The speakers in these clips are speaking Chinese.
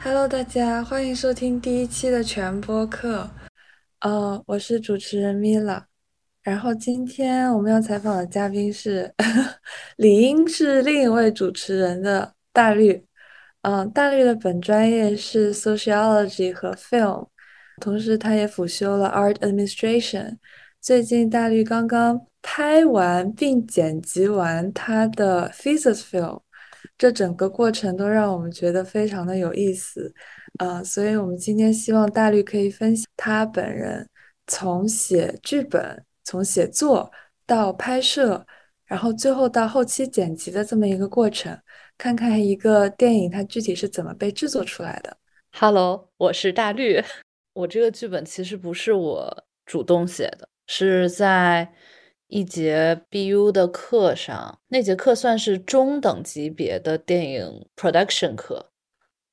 Hello，大家欢迎收听第一期的全播客。呃，我是主持人米拉。然后今天我们要采访的嘉宾是，理应是另一位主持人的大绿。嗯，大绿的本专业是 sociology 和 film，同时他也辅修了 art administration。最近大绿刚刚拍完并剪辑完他的 thesis film。这整个过程都让我们觉得非常的有意思，呃，所以我们今天希望大绿可以分享他本人从写剧本、从写作到拍摄，然后最后到后期剪辑的这么一个过程，看看一个电影它具体是怎么被制作出来的。Hello，我是大绿，我这个剧本其实不是我主动写的，是在。一节 BU 的课上，那节课算是中等级别的电影 production 课，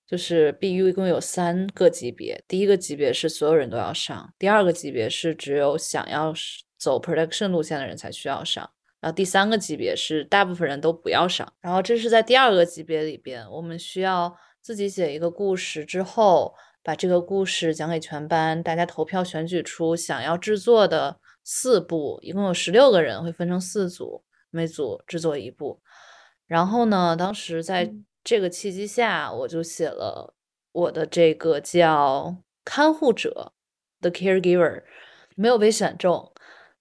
就是 BU 一共有三个级别，第一个级别是所有人都要上，第二个级别是只有想要走 production 路线的人才需要上，然后第三个级别是大部分人都不要上。然后这是在第二个级别里边，我们需要自己写一个故事，之后把这个故事讲给全班，大家投票选举出想要制作的。四部，一共有十六个人，会分成四组，每组制作一部。然后呢，当时在这个契机下，我就写了我的这个叫看护者 （The caregiver，没有被选中。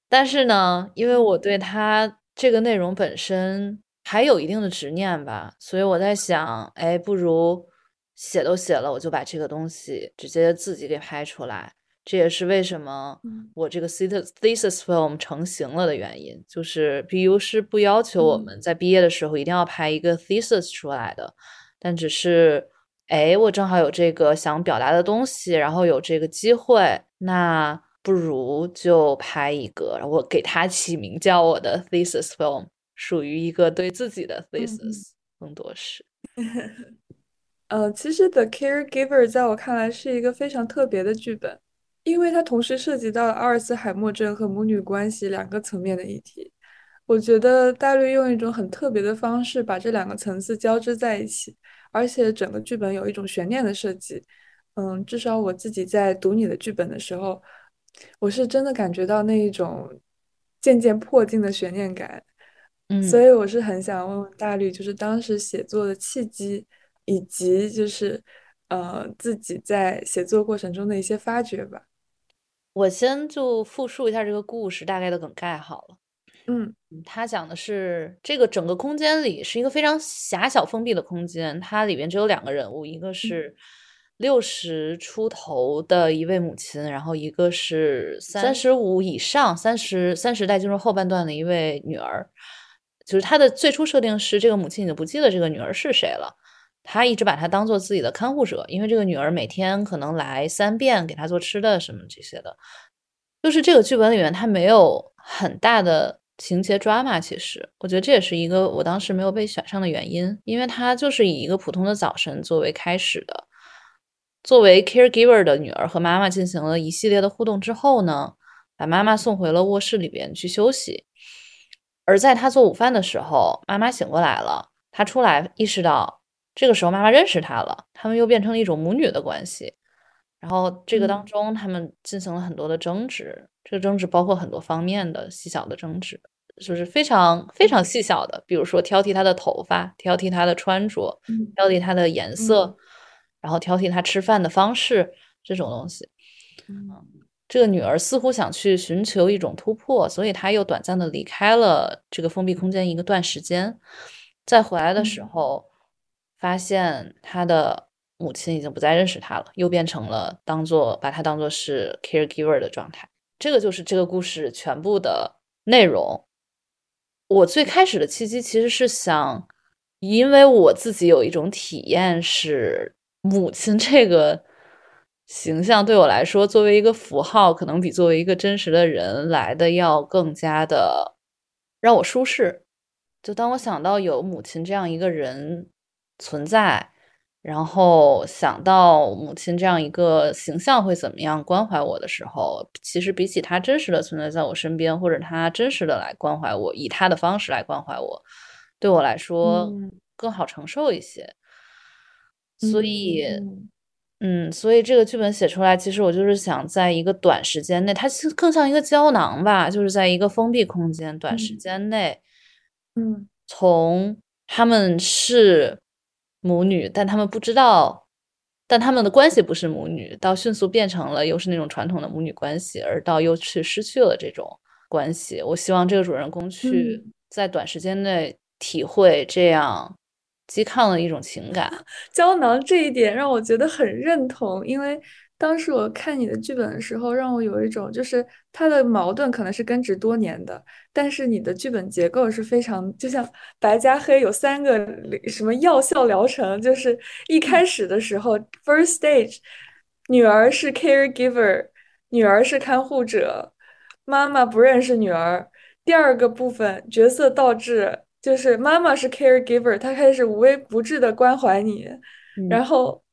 但是呢，因为我对他这个内容本身还有一定的执念吧，所以我在想，哎，不如写都写了，我就把这个东西直接自己给拍出来。这也是为什么我这个 thesis film 成型了的原因，就是 BU 是不要求我们在毕业的时候一定要拍一个 thesis 出来的，但只是，哎，我正好有这个想表达的东西，然后有这个机会，那不如就拍一个，我给它起名叫我的 thesis film，属于一个对自己的 thesis，更多是。呃，其实 The Caregiver 在我看来是一个非常特别的剧本。因为它同时涉及到了阿尔茨海默症和母女关系两个层面的议题，我觉得大绿用一种很特别的方式把这两个层次交织在一起，而且整个剧本有一种悬念的设计。嗯，至少我自己在读你的剧本的时候，我是真的感觉到那一种渐渐迫近的悬念感。嗯，所以我是很想问问大绿，就是当时写作的契机，以及就是呃自己在写作过程中的一些发掘吧。我先就复述一下这个故事大概的梗概好了。嗯，它讲的是这个整个空间里是一个非常狭小封闭的空间，它里边只有两个人物，一个是六十出头的一位母亲，然后一个是三十五以上、三十三十代进入后半段的一位女儿。就是他的最初设定是这个母亲已经不记得这个女儿是谁了。他一直把她当做自己的看护者，因为这个女儿每天可能来三遍给他做吃的什么这些的。就是这个剧本里面，他没有很大的情节 drama。其实，我觉得这也是一个我当时没有被选上的原因，因为他就是以一个普通的早晨作为开始的。作为 caregiver 的女儿和妈妈进行了一系列的互动之后呢，把妈妈送回了卧室里边去休息。而在他做午饭的时候，妈妈醒过来了，他出来意识到。这个时候，妈妈认识他了，他们又变成了一种母女的关系。然后这个当中，他们进行了很多的争执，这个争执包括很多方面的细小的争执，就是非常非常细小的，比如说挑剔他的头发，挑剔他的穿着，挑剔他的颜色，然后挑剔他吃饭的方式这种东西。嗯，这个女儿似乎想去寻求一种突破，所以她又短暂的离开了这个封闭空间一个段时间，再回来的时候。发现他的母亲已经不再认识他了，又变成了当做把他当做是 caregiver 的状态。这个就是这个故事全部的内容。我最开始的契机其实是想，因为我自己有一种体验是，母亲这个形象对我来说，作为一个符号，可能比作为一个真实的人来的要更加的让我舒适。就当我想到有母亲这样一个人。存在，然后想到母亲这样一个形象会怎么样关怀我的时候，其实比起她真实的存在在我身边，或者她真实的来关怀我，以她的方式来关怀我，对我来说更好承受一些。所以。嗯，所以这个剧本写出来，其实我就是想在一个短时间内，它其实更像一个胶囊吧，就是在一个封闭空间，短时间内，嗯，从他们是母女，但他们不知道，但他们的关系不是母女，到迅速变成了又是那种传统的母女关系，而到又去失去了这种关系。我希望这个主人公去在短时间内体会这样。激亢的一种情感，胶囊这一点让我觉得很认同，因为当时我看你的剧本的时候，让我有一种就是它的矛盾可能是根植多年的，但是你的剧本结构是非常就像白加黑有三个什么药效疗程，就是一开始的时候，first stage，女儿是 caregiver，女儿是看护者，妈妈不认识女儿，第二个部分角色倒置。就是妈妈是 caregiver，她开始无微不至的关怀你，然后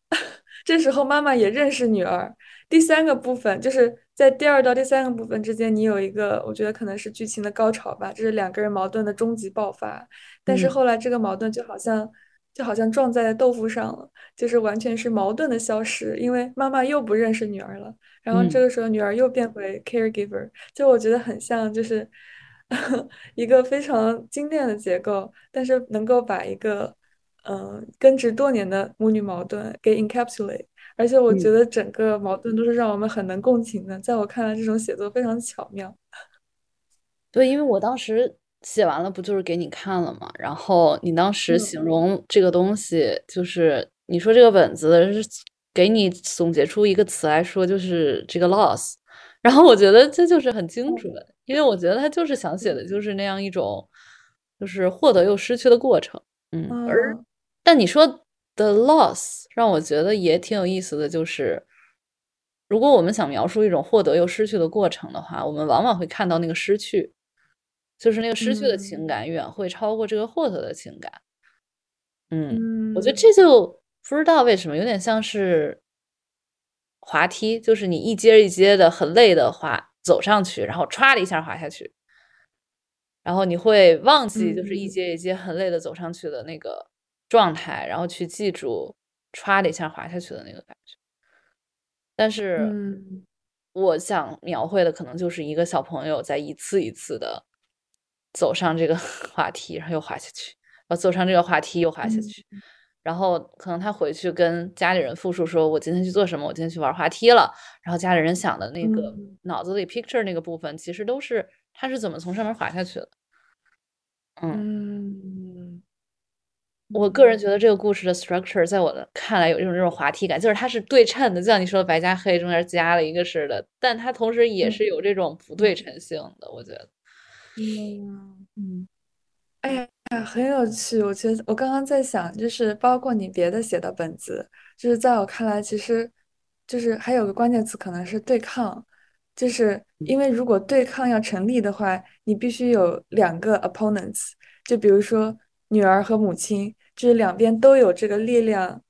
这时候妈妈也认识女儿。第三个部分就是在第二到第三个部分之间，你有一个我觉得可能是剧情的高潮吧，这是两个人矛盾的终极爆发。但是后来这个矛盾就好像就好像撞在豆腐上了，就是完全是矛盾的消失，因为妈妈又不认识女儿了，然后这个时候女儿又变回 caregiver，就我觉得很像就是。一个非常精炼的结构，但是能够把一个嗯根植多年的母女矛盾给 encapsulate，而且我觉得整个矛盾都是让我们很能共情的。在我看来，这种写作非常巧妙。对，因为我当时写完了，不就是给你看了吗？然后你当时形容这个东西，就是你说这个本子是给你总结出一个词来说，就是这个 loss。然后我觉得这就是很精准。因为我觉得他就是想写的，就是那样一种，就是获得又失去的过程。嗯，而但你说的 loss 让我觉得也挺有意思的，就是如果我们想描述一种获得又失去的过程的话，我们往往会看到那个失去，就是那个失去的情感远会超过这个获得的情感。嗯，我觉得这就不知道为什么有点像是滑梯，就是你一阶一阶的很累的滑。走上去，然后歘的一下滑下去，然后你会忘记就是一阶一阶很累的走上去的那个状态，然后去记住歘的一下滑下去的那个感觉。但是，我想描绘的可能就是一个小朋友在一次一次的走上这个 滑梯，然后又滑下去，然后走上这个滑梯又滑下去。然后可能他回去跟家里人复述说：“我今天去做什么？我今天去玩滑梯了。”然后家里人想的那个脑子里 picture 那个部分，其实都是他是怎么从上面滑下去的。嗯，我个人觉得这个故事的 structure 在我的看来有一种这种滑梯感，就是它是对称的，就像你说的白加黑中间加了一个似的，但它同时也是有这种不对称性的。我觉得，嗯嗯，哎呀。啊，很有趣。我觉得我刚刚在想，就是包括你别的写的本子，就是在我看来，其实就是还有个关键词，可能是对抗。就是因为如果对抗要成立的话，你必须有两个 opponents。就比如说女儿和母亲，就是两边都有这个力量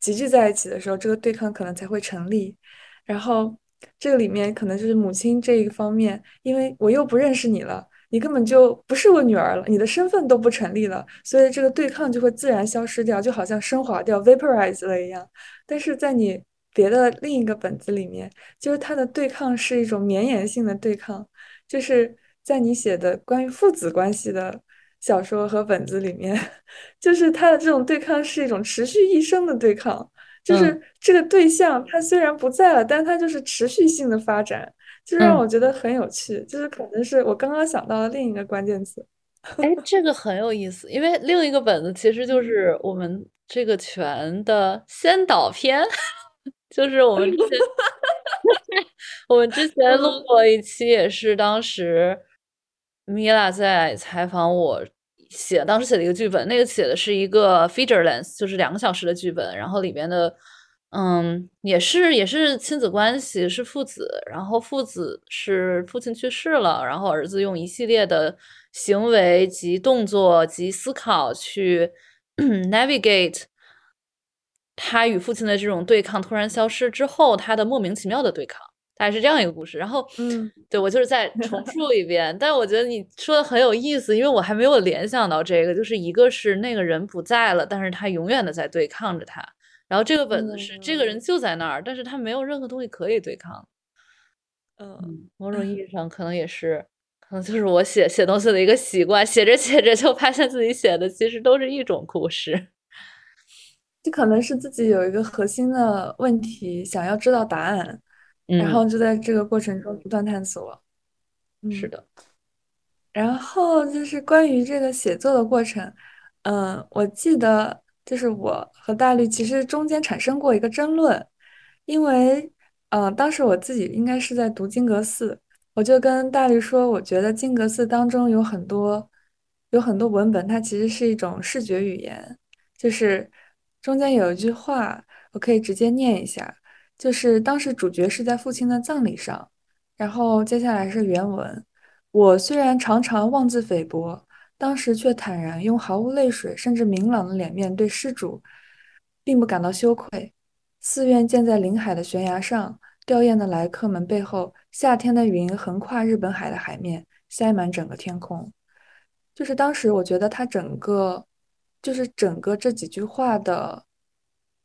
集聚在一起的时候，这个对抗可能才会成立。然后这个里面可能就是母亲这一方面，因为我又不认识你了。你根本就不是我女儿了，你的身份都不成立了，所以这个对抗就会自然消失掉，就好像升华掉 vaporize 了一样。但是在你别的另一个本子里面，就是它的对抗是一种绵延性的对抗，就是在你写的关于父子关系的小说和本子里面，就是他的这种对抗是一种持续一生的对抗，就是这个对象他虽然不在了，但他就是持续性的发展。就让我觉得很有趣，就是可能是我刚刚想到的另一个关键词。哎，这个很有意思，因为另一个本子其实就是我们这个全的先导片，就是我们之前我们之前录过一期，也是当时米拉在采访我写，当时写的一个剧本，那个写的是一个 feature length，就是两个小时的剧本，然后里边的。嗯，也是也是亲子关系，是父子。然后父子是父亲去世了，然后儿子用一系列的行为及动作及思考去 navigate 他与父亲的这种对抗突然消失之后，他的莫名其妙的对抗，大概是这样一个故事。然后，嗯，对我就是再 重述一遍，但我觉得你说的很有意思，因为我还没有联想到这个，就是一个是那个人不在了，但是他永远的在对抗着他。然后这个本子是这个人就在那儿，但是他没有任何东西可以对抗。嗯，某种意义上可能也是，可能就是我写写东西的一个习惯，写着写着就发现自己写的其实都是一种故事。这可能是自己有一个核心的问题，想要知道答案，然后就在这个过程中不断探索。是的。然后就是关于这个写作的过程，嗯，我记得就是我和大绿其实中间产生过一个争论，因为，呃，当时我自己应该是在读金阁寺，我就跟大绿说，我觉得金阁寺当中有很多有很多文本，它其实是一种视觉语言，就是。中间有一句话，我可以直接念一下，就是当时主角是在父亲的葬礼上，然后接下来是原文。我虽然常常妄自菲薄，当时却坦然用毫无泪水甚至明朗的脸面对施主，并不感到羞愧。寺院建在临海的悬崖上，吊唁的来客们背后，夏天的云横跨日本海的海面，塞满整个天空。就是当时我觉得他整个。就是整个这几句话的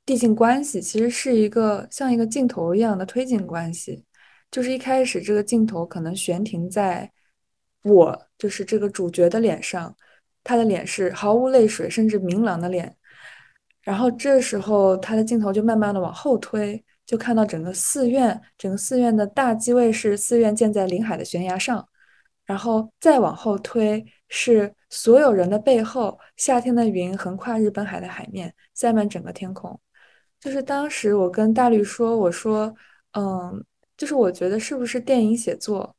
递进关系，其实是一个像一个镜头一样的推进关系。就是一开始这个镜头可能悬停在我，就是这个主角的脸上，他的脸是毫无泪水，甚至明朗的脸。然后这时候他的镜头就慢慢的往后推，就看到整个寺院，整个寺院的大机位是寺院建在临海的悬崖上，然后再往后推。是所有人的背后，夏天的云横跨日本海的海面，塞满整个天空。就是当时我跟大绿说，我说，嗯，就是我觉得是不是电影写作，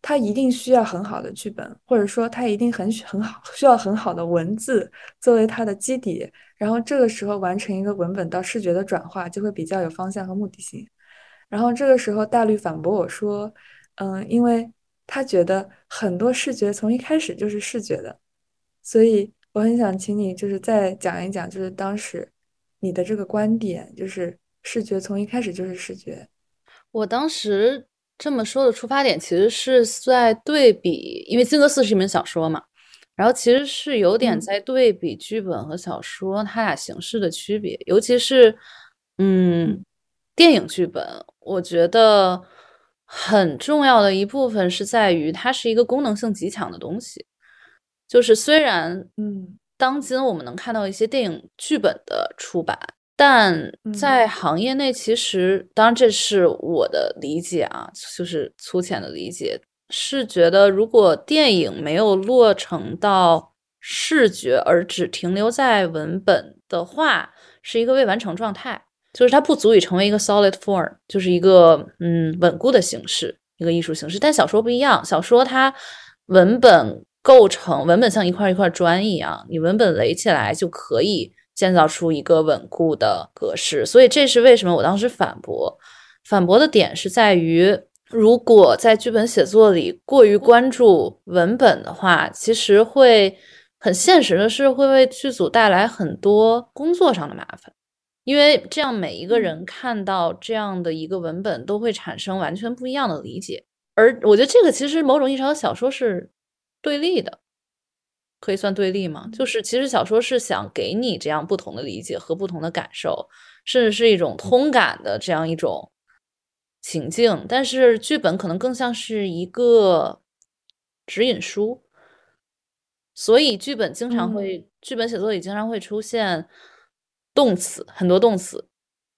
它一定需要很好的剧本，或者说它一定很很好，需要很好的文字作为它的基底，然后这个时候完成一个文本到视觉的转化，就会比较有方向和目的性。然后这个时候大绿反驳我说，嗯，因为。他觉得很多视觉从一开始就是视觉的，所以我很想请你就是再讲一讲，就是当时你的这个观点，就是视觉从一开始就是视觉。我当时这么说的出发点其实是在对比，因为《金阁寺》是一本小说嘛，然后其实是有点在对比剧本和小说它俩形式的区别，尤其是嗯，电影剧本，我觉得。很重要的一部分是在于，它是一个功能性极强的东西。就是虽然，嗯，当今我们能看到一些电影剧本的出版，但在行业内，其实，当然这是我的理解啊，就是粗浅的理解，是觉得如果电影没有落成到视觉，而只停留在文本的话，是一个未完成状态。就是它不足以成为一个 solid form，就是一个嗯稳固的形式，一个艺术形式。但小说不一样，小说它文本构成，文本像一块一块砖一样，你文本垒起来就可以建造出一个稳固的格式。所以这是为什么我当时反驳，反驳的点是在于，如果在剧本写作里过于关注文本的话，其实会很现实的是会为剧组带来很多工作上的麻烦。因为这样，每一个人看到这样的一个文本，都会产生完全不一样的理解。而我觉得这个其实某种意义上，小说是对立的，可以算对立吗？就是其实小说是想给你这样不同的理解和不同的感受，甚至是一种通感的这样一种情境。但是剧本可能更像是一个指引书，所以剧本经常会，剧本写作里经常会出现。动词很多，动词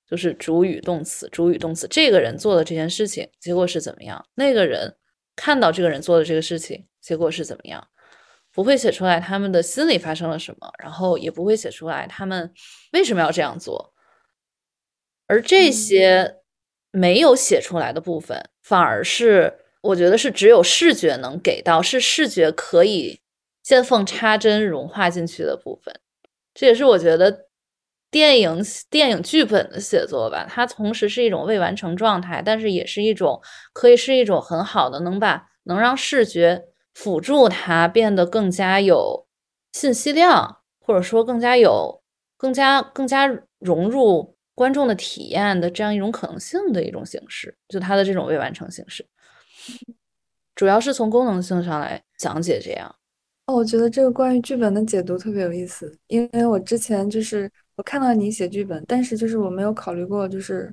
就是主语、动词、主语、动词。这个人做的这件事情，结果是怎么样？那个人看到这个人做的这个事情，结果是怎么样？不会写出来他们的心里发生了什么，然后也不会写出来他们为什么要这样做。而这些没有写出来的部分，反而是我觉得是只有视觉能给到，是视觉可以见缝插针融化进去的部分。这也是我觉得。电影电影剧本的写作吧，它同时是一种未完成状态，但是也是一种可以是一种很好的能把能让视觉辅助它变得更加有信息量，或者说更加有更加更加融入观众的体验的这样一种可能性的一种形式，就它的这种未完成形式，主要是从功能性上来讲解这样。哦，我觉得这个关于剧本的解读特别有意思，因为我之前就是我看到你写剧本，但是就是我没有考虑过就是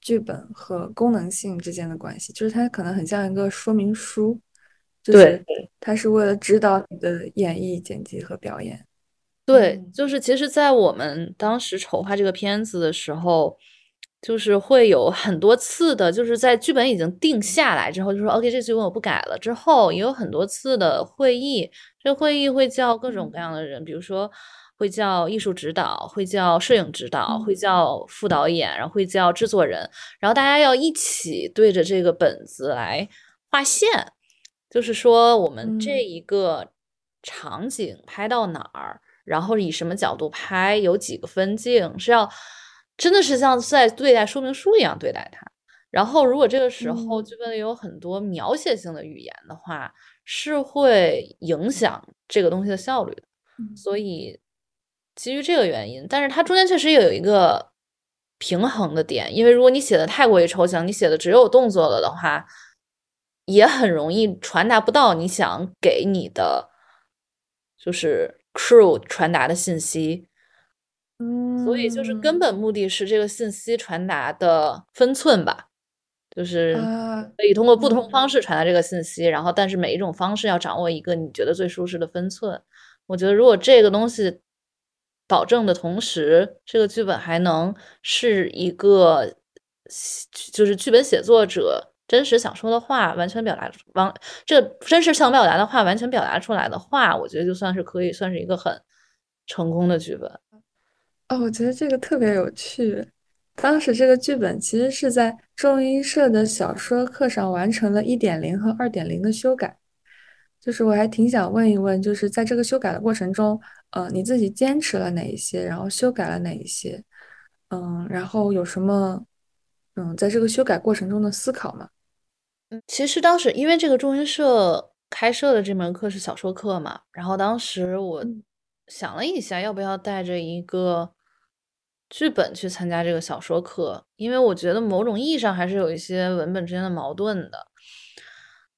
剧本和功能性之间的关系，就是它可能很像一个说明书，就是它是为了指导你的演绎、剪辑和表演。对，就是其实，在我们当时筹划这个片子的时候。就是会有很多次的，就是在剧本已经定下来之后，就说 OK，这剧本我不改了。之后也有很多次的会议，这会议会叫各种各样的人，比如说会叫艺术指导，会叫摄影指导，会叫副导演，然后会叫制作人，然后大家要一起对着这个本子来画线，就是说我们这一个场景拍到哪儿，然后以什么角度拍，有几个分镜是要。真的是像在对待说明书一样对待它。然后，如果这个时候剧本里有很多描写性的语言的话，是会影响这个东西的效率的。所以，基于这个原因，但是它中间确实也有一个平衡的点，因为如果你写的太过于抽象，你写的只有动作了的话，也很容易传达不到你想给你的就是 crew 传达的信息。所以就是根本目的是这个信息传达的分寸吧，就是可以通过不同方式传达这个信息，然后但是每一种方式要掌握一个你觉得最舒适的分寸。我觉得如果这个东西保证的同时，这个剧本还能是一个就是剧本写作者真实想说的话完全表达完，这真实想表达的话完全表达出来的话，我觉得就算是可以算是一个很成功的剧本。哦，我觉得这个特别有趣。当时这个剧本其实是在中音社的小说课上完成了一点零和二点零的修改。就是我还挺想问一问，就是在这个修改的过程中，呃，你自己坚持了哪一些，然后修改了哪一些？嗯，然后有什么，嗯，在这个修改过程中的思考吗？嗯，其实当时因为这个中音社开设的这门课是小说课嘛，然后当时我想了一下，要不要带着一个。剧本去参加这个小说课，因为我觉得某种意义上还是有一些文本之间的矛盾的。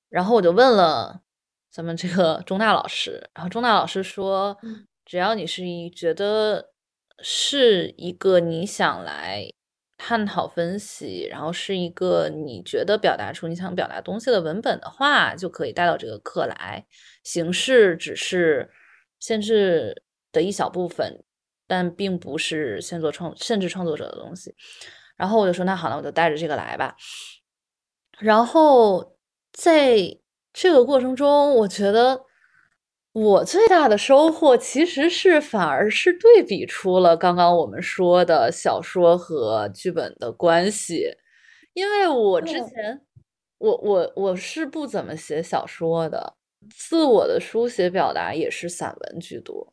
然后我就问了咱们这个钟大老师，然后钟大老师说，只要你是一觉得是一个你想来探讨分析，然后是一个你觉得表达出你想表达东西的文本的话，就可以带到这个课来。形式只是限制的一小部分。但并不是先做创，限制创作者的东西。然后我就说，那好那，我就带着这个来吧。然后在这个过程中，我觉得我最大的收获其实是反而是对比出了刚刚我们说的小说和剧本的关系。因为我之前，我我我是不怎么写小说的，自我的书写表达也是散文居多。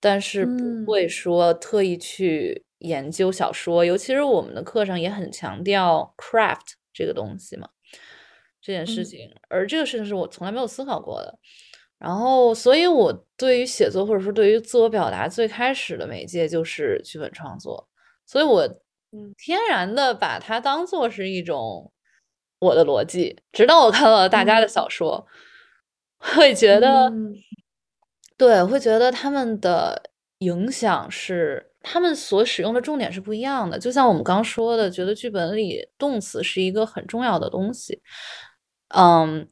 但是不会说特意去研究小说，尤其是我们的课上也很强调 craft 这个东西嘛，这件事情。而这个事情是我从来没有思考过的。然后，所以我对于写作或者说对于自我表达最开始的媒介就是剧本创作，所以我天然的把它当做是一种我的逻辑。直到我看到了大家的小说，会觉得。对，会觉得他们的影响是他们所使用的重点是不一样的。就像我们刚说的，觉得剧本里动词是一个很重要的东西。嗯，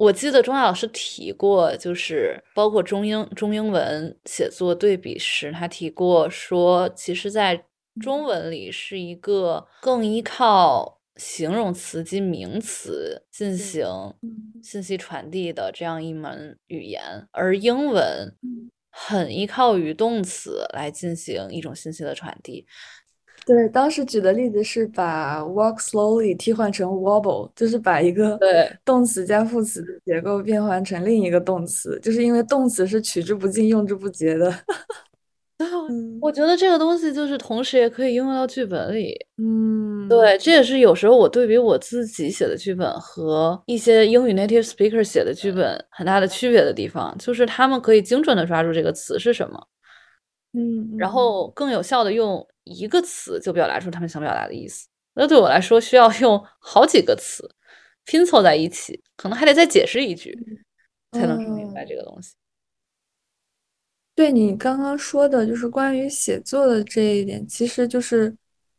我记得钟亚老师提过，就是包括中英中英文写作对比时，他提过说，其实，在中文里是一个更依靠。形容词及名词进行信息传递的这样一门语言，而英文很依靠于动词来进行一种信息的传递。对，当时举的例子是把 walk slowly 替换成 wobble，就是把一个对。动词加副词的结构变换成另一个动词，就是因为动词是取之不尽、用之不竭的。我觉得这个东西就是同时也可以应用到剧本里，嗯，对，这也是有时候我对比我自己写的剧本和一些英语 native speaker 写的剧本很大的区别的地方，就是他们可以精准的抓住这个词是什么，嗯，然后更有效的用一个词就表达出他们想表达的意思。那对我来说，需要用好几个词拼凑在一起，可能还得再解释一句，才能说明白这个东西。对你刚刚说的，就是关于写作的这一点，其实就是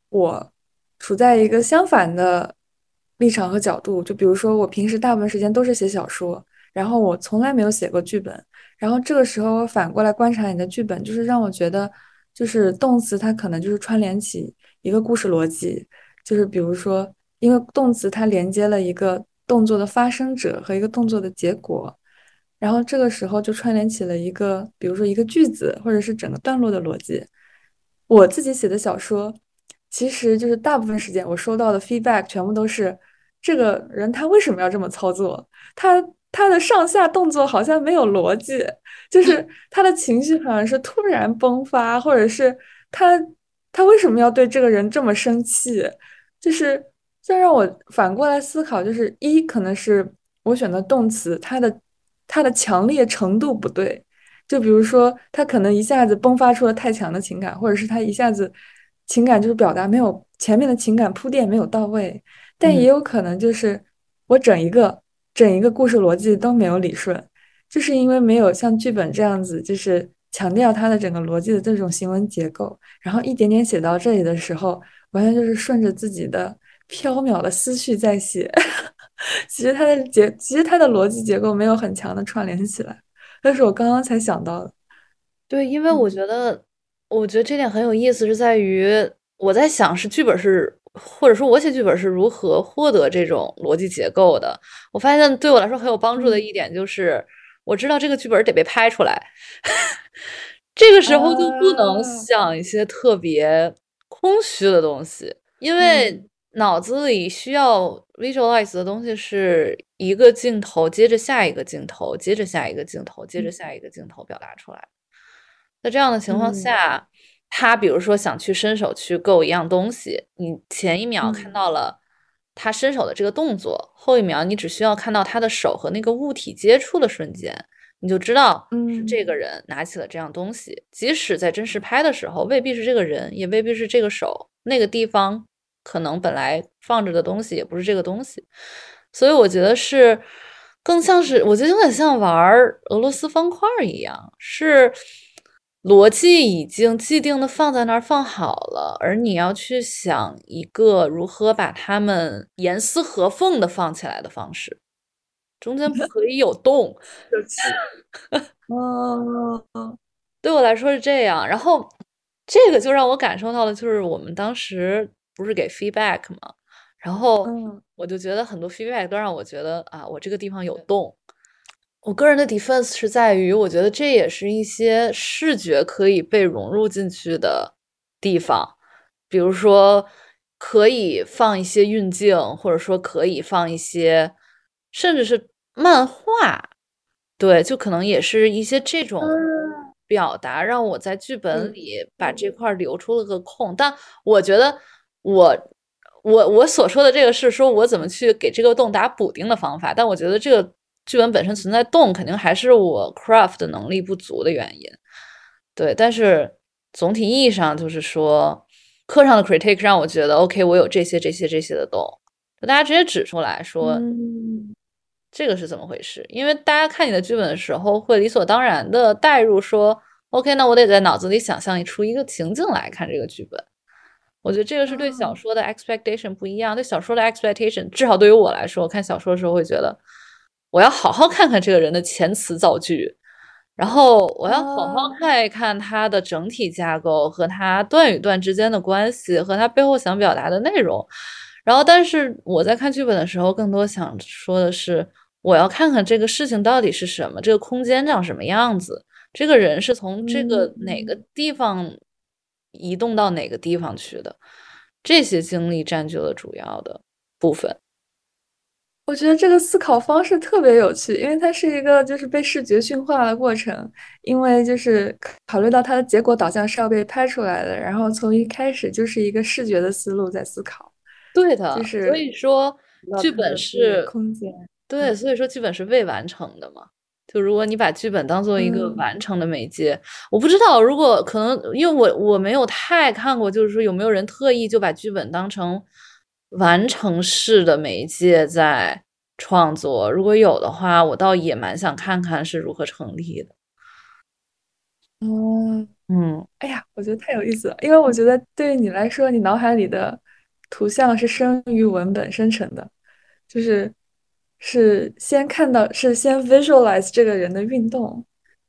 我处在一个相反的立场和角度。就比如说，我平时大部分时间都是写小说，然后我从来没有写过剧本。然后这个时候，我反过来观察你的剧本，就是让我觉得，就是动词它可能就是串联起一个故事逻辑。就是比如说，因为动词它连接了一个动作的发生者和一个动作的结果。然后这个时候就串联起了一个，比如说一个句子，或者是整个段落的逻辑。我自己写的小说，其实就是大部分时间我收到的 feedback 全部都是这个人他为什么要这么操作？他他的上下动作好像没有逻辑，就是他的情绪好像是突然迸发，或者是他他为什么要对这个人这么生气？就是这让我反过来思考，就是一可能是我选的动词，它的。它的强烈程度不对，就比如说，他可能一下子迸发出了太强的情感，或者是他一下子情感就是表达没有前面的情感铺垫没有到位，但也有可能就是我整一个整一个故事逻辑都没有理顺，就是因为没有像剧本这样子，就是强调它的整个逻辑的这种行文结构，然后一点点写到这里的时候，完全就是顺着自己的飘渺的思绪在写。其实它的结，其实它的逻辑结构没有很强的串联起来，但是我刚刚才想到的。对，因为我觉得，我觉得这点很有意思，是在于我在想，是剧本是，或者说我写剧本是如何获得这种逻辑结构的。我发现对我来说很有帮助的一点就是，我知道这个剧本得被拍出来，这个时候就不能想一些特别空虚的东西，因为。脑子里需要 visualize 的东西是一个镜头接着下一个镜头，接着下一个镜头，接着下一个镜头表达出来。在这样的情况下，他比如说想去伸手去够一样东西，你前一秒看到了他伸手的这个动作，后一秒你只需要看到他的手和那个物体接触的瞬间，你就知道是这个人拿起了这样东西。即使在真实拍的时候，未必是这个人，也未必是这个手，那个地方。可能本来放着的东西也不是这个东西，所以我觉得是更像是，我觉得有点像玩俄罗斯方块一样，是逻辑已经既定的放在那儿放好了，而你要去想一个如何把它们严丝合缝的放起来的方式，中间不可以有洞。哦，对我来说是这样，然后这个就让我感受到了，就是我们当时。不是给 feedback 嘛？然后我就觉得很多 feedback 都让我觉得啊，我这个地方有洞。我个人的 defense 是在于，我觉得这也是一些视觉可以被融入进去的地方，比如说可以放一些运镜，或者说可以放一些，甚至是漫画。对，就可能也是一些这种表达，让我在剧本里把这块留出了个空。但我觉得。我我我所说的这个是说我怎么去给这个洞打补丁的方法，但我觉得这个剧本本身存在洞，肯定还是我 craft 的能力不足的原因。对，但是总体意义上就是说，课上的 critique 让我觉得 OK，我有这些这些这些的洞，大家直接指出来说这个是怎么回事？因为大家看你的剧本的时候，会理所当然的带入说 OK，那我得在脑子里想象出一个情境来看这个剧本。我觉得这个是对小说的 expectation 不一样。对小说的 expectation，至少对于我来说，我看小说的时候会觉得，我要好好看看这个人的遣词造句，然后我要好好看一看他的整体架构和他段与段之间的关系和他背后想表达的内容。然后，但是我在看剧本的时候，更多想说的是，我要看看这个事情到底是什么，这个空间长什么样子，这个人是从这个哪个地方。移动到哪个地方去的？这些经历占据了主要的部分。我觉得这个思考方式特别有趣，因为它是一个就是被视觉驯化的过程。因为就是考虑到它的结果导向是要被拍出来的，然后从一开始就是一个视觉的思路在思考。对的，就是所以说剧本是空间。对，所以说剧本是未完成的嘛。就如果你把剧本当做一个嗯完成的媒介，我不知道，如果可能，因为我我没有太看过，就是说有没有人特意就把剧本当成完成式的媒介在创作？如果有的话，我倒也蛮想看看是如何成立的。哦，嗯哎呀，我觉得太有意思了，因为我觉得对于你来说，你脑海里的图像是生于文本生成的，就是是先看到，是先 visualize 这个人的运动，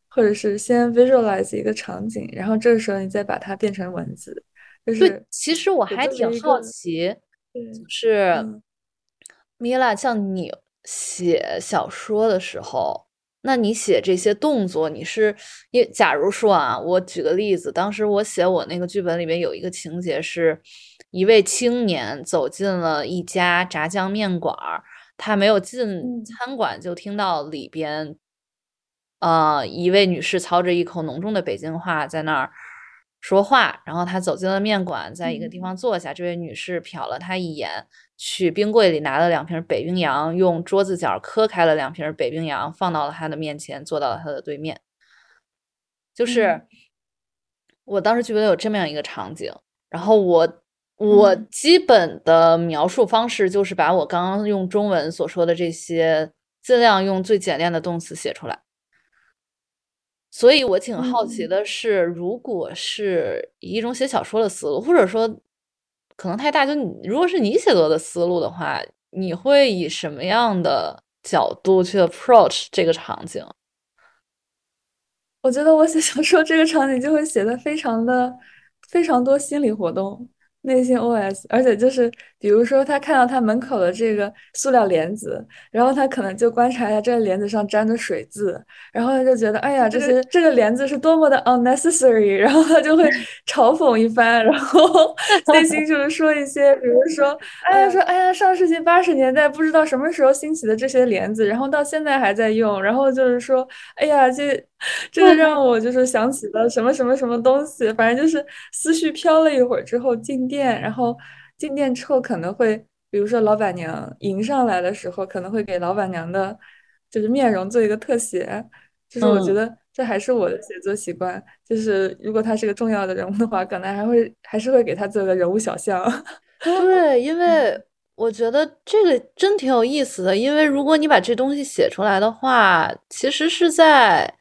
或者是先 visualize 一个场景，然后这个时候你再把它变成文字，就对，是其实我还挺好奇，对，就是嗯。米拉，像你写小说的时候，那你写这些动作，你是因为假如说啊，我举个例子，当时我写我那个剧本里面有一个情节是，一位青年走进了一家炸酱面馆儿，他没有进嗯。餐馆，就听到里边呃，一位女士操着一口浓重的北京话在那儿说话，然后他走进了面馆，在一个地嗯方坐下。这位女士瞟了他一眼，去冰柜里拿了两瓶北冰洋，用桌子角磕开了两瓶北冰洋，放到了他的面前，坐到了他的对面。就嗯是我当时剧本里有这么样一个场景，然后我我嗯基本的描述方式就是把我刚刚用中文所说的这些，尽量用最简练的动词写出来。所以我挺好奇嗯的是，如果是以一种写小说的思路，或者说可能太大，就你如果是你写作的思路的话，你会以什么样的角度去 approach 这个场景？我觉得我写小说这个场景就会写的非常的非常多心理活动、内心 OS，而且就是比如说他看到他门口的这个塑料帘子，然后他可能就观察一下这个帘子上沾的水渍，然后他就觉得哎呀，这些这个帘子是多么的 unnecessary，然后他就会 嘲讽一番，然后 内心就是说一些，比如说哎呀说哎呀上世纪八十年代不知道什么时候兴起的这些帘子，然后到现在还在用，然后就是说哎呀这。这个让我就是想起了什么什么什么东西，反正就是思绪飘了一会儿之后进店，然后进店之后可能会，比如说老板娘迎上来的时候，可能会给老板娘的，就是面容做一个特写，就是我觉嗯，得这还是我的写作习惯，就是如果他是个重要的人物的话，可能还会还是会给他做个人物小像。对，因嗯。为我觉得这个真挺有意思的，因为如果你把这东西写出来的话，其实是在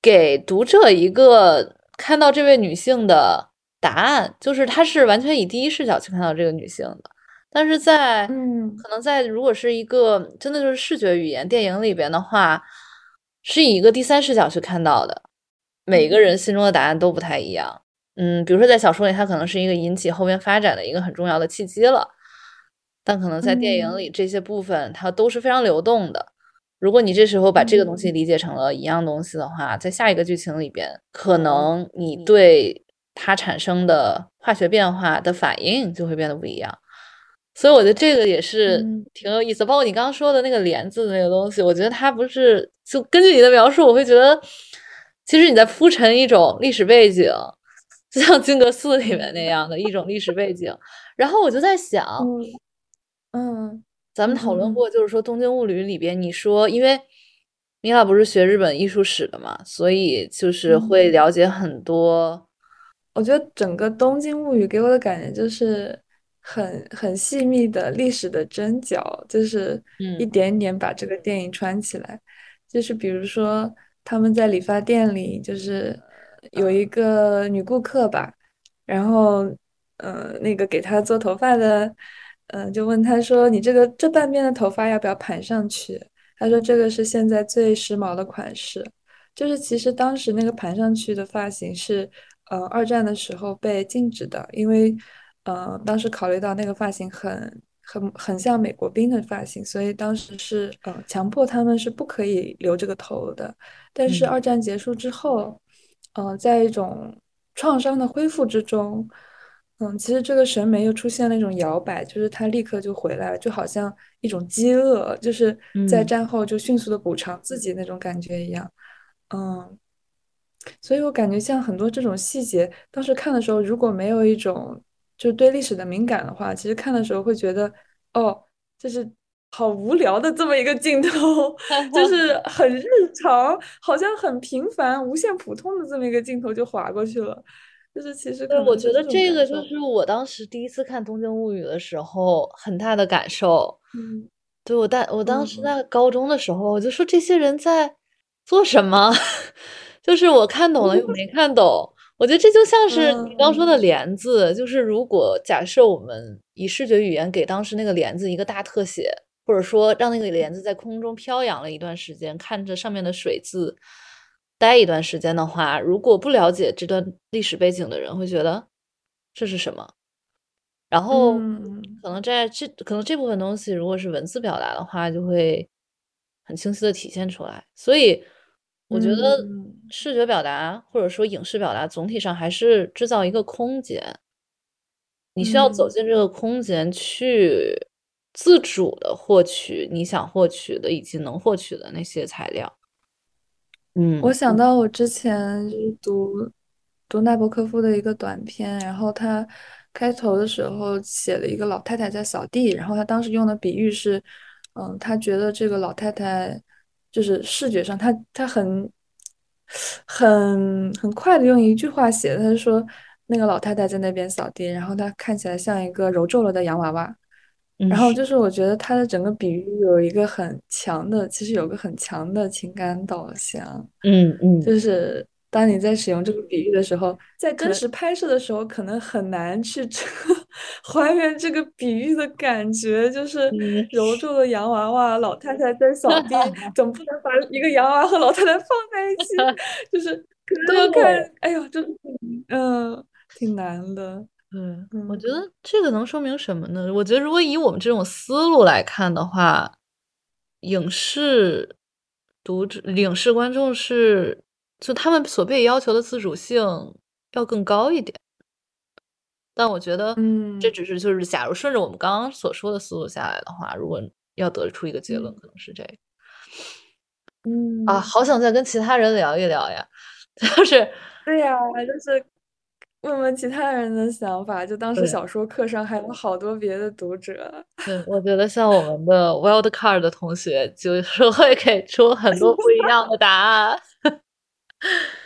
给读者一个看到这位女性的答案，就是他是完全以第一视角去看到这个女性的。但是在嗯可能在如果是一个真的就是视觉语言电影里边的话，是以一个第三视角去看到的，每个人心中的答案都不太一样。嗯，比如说在小说里，它可能是一个引起后边发展的一个很重要的契机了，但可能在电影里嗯这些部分它都是非常流动的。如果你这时候把这个东西嗯理解成了一样东西的话，在下一个剧情里边，可能你对它产生的化学变化的反应就会变得不一样。所以我觉得这个也是嗯挺有意思，包括你刚刚说的那个帘子的那个东西，我觉得它不是就根据你的描述，我会觉得其实你在铺陈一种历史背景，就像金阁寺里面那样的一种历史背景。然后我就在想，嗯嗯咱们讨论过，就是说《东京物语》里边，你说因为米娅不是学日本艺术史的嘛，所以就是会嗯。了解很多，我觉得整个《东京物语》给我的感觉就是很很细密的历史的针脚，就是一嗯点点把这个电影穿起来。就是比如说他们在理发店里，就是有一个女顾客吧，然后呃那个给她做头发的，嗯、就问她说：“你这个这半边的头发要不要盘上去？”她说：“这个是现在最时髦的款式。”就是其实当时那个盘上去的发型是，呃，二战的时候被禁止的，因为，呃，当时考虑到那个发型很很很像美国兵的发型，所以当时是呃强迫他们是不可以留这个头的。但是嗯二战结束之后，呃，在一种创伤的恢复之中，嗯，其实这个审美又出现了一种摇摆，就是它立刻就回来了，就好像一种饥饿，就是在嗯战后就迅速的补偿自己那种感觉一样。嗯，所以我感觉像很多这种细节，当时看的时候，如果没有一种就对历史的敏感的话，其实看的时候会觉得，哦，就是好无聊的这么一个镜头，就是很日常，好像很平凡、无限普通的这么一个镜头就划过去了。就是其实对，可我觉得这个就受。是我当时第一次看《东京物语》的时候很大的感受。嗯对，我当我当时嗯在高中的时候，我就说这些人在做什么？就是我看懂了又没看懂。我觉得这就像是你刚说的帘子，就是如果假设我们以视觉语言给当时那个帘子一个大特写，或者说让那个帘子在空中飘扬了一段时间，看着上面的水渍待一段时间的话，如果不了解这段历史背景的人会觉得这是什么？然后嗯可能在这可能这部分东西，如果是文字表达的话，就会很清晰的体现出来。所以我觉得嗯。视觉表达或者说影视表达，总体上还是制造一个空间，你需要走嗯，进这个空间去自主的获取你想获取的以及能获取的那些材料。嗯我想到我之前就是读读纳博科夫的一个短片，然后他开头的时候写了一个老太太在扫地，然后他当时用的比喻是，嗯，他觉得这个老太太就是视觉上，他他很很很快的用一句话写的，他就说那个老太太在那边扫地，然后她看起来像一个揉皱了的洋娃娃。嗯然后就是我觉得他的整个比喻有一个很强的，其实有个很强的情感导向，嗯嗯就是当你在使用这个比喻的时候，在真实拍摄的时候，可能很难去这 还原这个比喻的感觉，就是嗯，揉皱的洋娃娃，老太太在扫地，总不能把一个洋娃娃和老太太放在一起，就是可能对。看，哎呦，就是嗯，挺难的，对，我觉嗯得这个能说明什么呢？我觉得如果以我们这种思路来看的话，影视读者、影视观众是就他们所被要求的自主性要更高一点。但我觉得嗯这嗯只是就是假如顺着我们刚刚所说的思路下来的话，如果要得出一个结论，嗯可能是这个。嗯啊，嗯。好想再跟其他人聊一聊呀，就是对呀，就是问问其他人的想法。就当时。小说课上还有好多别的读者。对，我觉得像我们的 Wild Card 的同学，就是会给出很多不一样的答案。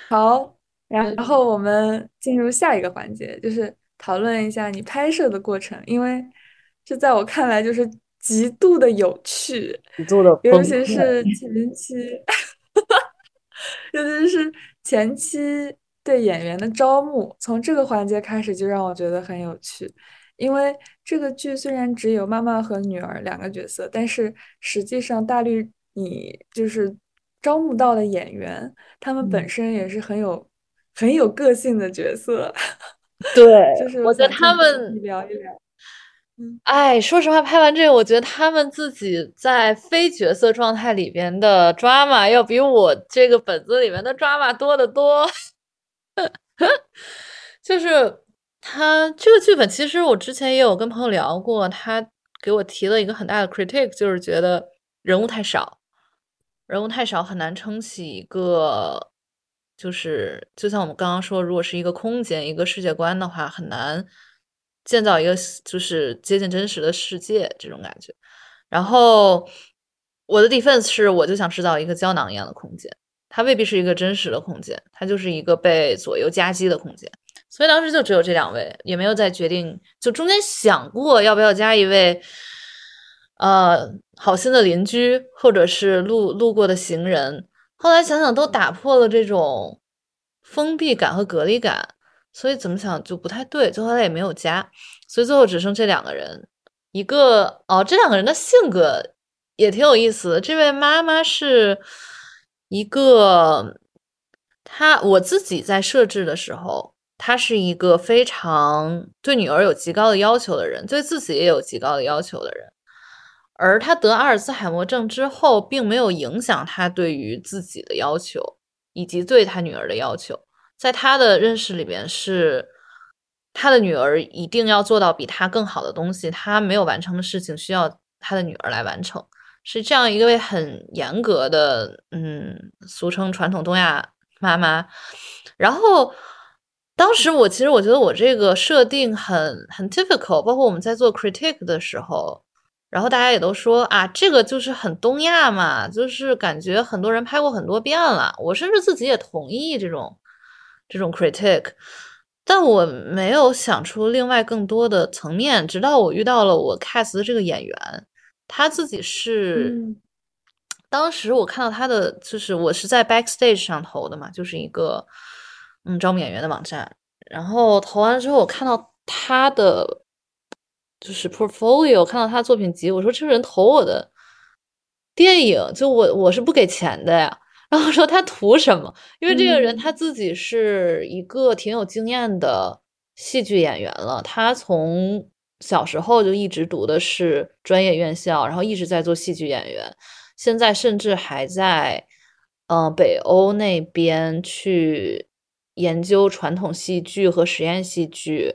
好，然嗯，后我们进入下一个环节，就是讨论一下你拍摄的过程，因为这在我看来就是极度的有趣，尤其溃。是前期。尤其是前期对演员的招募，从这个环节开始就让我觉得很有趣。因为这个剧虽然只有妈妈和女儿两个角色，但是实际上大绿你就是招募到的演员，他们本嗯，身也是很有很有个性的角色。对，就是我我觉得他们，聊一聊。嗯哎，说实话，拍完这个，我觉得他们自己在非角色状态里边的 drama 要比我这个本子里面的 drama 多得多。就是他这个剧本，其实我之前也有跟朋友聊过，他给我提了一个很大的 critique，就是觉得人物太少，人物太少很难撑起一个，就是就像我们刚刚说，如果是一个空间、一个世界观的话，很难建造一个就是接近真实的世界这种感觉。然后我的 defense 是，我就想制造一个胶囊一样的空间。它未必是一个真实的空间，它就是一个被左右夹击的空间。所以当时就只有这两位，也没有再决定，就中间想过要不要加一位，呃，好心的邻居，或者是路路过的行人。后来想想，都打破了这种封闭感和隔离感，所以怎么想就不太对。最后他也没有加，所以最后只剩这两个人。一个哦，这两个人的性格也挺有意思的。这位妈妈是。一个，她我自己在设置的时候，她是一个非常对女儿有极高的要求的人，对自己也有极高的要求的人。而他得阿尔茨海默症之后，并没有影响他对于自己的要求，以及对他女儿的要求。在他的认识里边，是他的女儿一定要做到比他更好的东西，他没有完成的事情，需要他的女儿来完成。是这样一位很严格的，嗯，俗称传统东亚妈妈。然后当时我其实我觉得我这个设定很很 typical，包括我们在做 critique 的时候，然后大家也都说啊，这个就是很东亚嘛，就是感觉很多人拍过很多遍了。我甚至自己也同意这种这种 critic，但我没有想出另外更多的层面。直到我遇到了我 cast 的这个演员，他自己是，当时我看到他的，就是我是在 backstage 上投的嘛，就是一个嗯招募演员的网站。然后投完之后，我看到他的。就是 portfolio 看到他作品集，我说这个人投我的电影，就我我是不给钱的呀。然后说他图什么？因为这个人他自己是一个挺有经验的戏剧演员了，他从小时候就一直读的是专业院校，然后一直在做戏剧演员，现在甚至还在嗯北欧那边去研究传统戏剧和实验戏剧。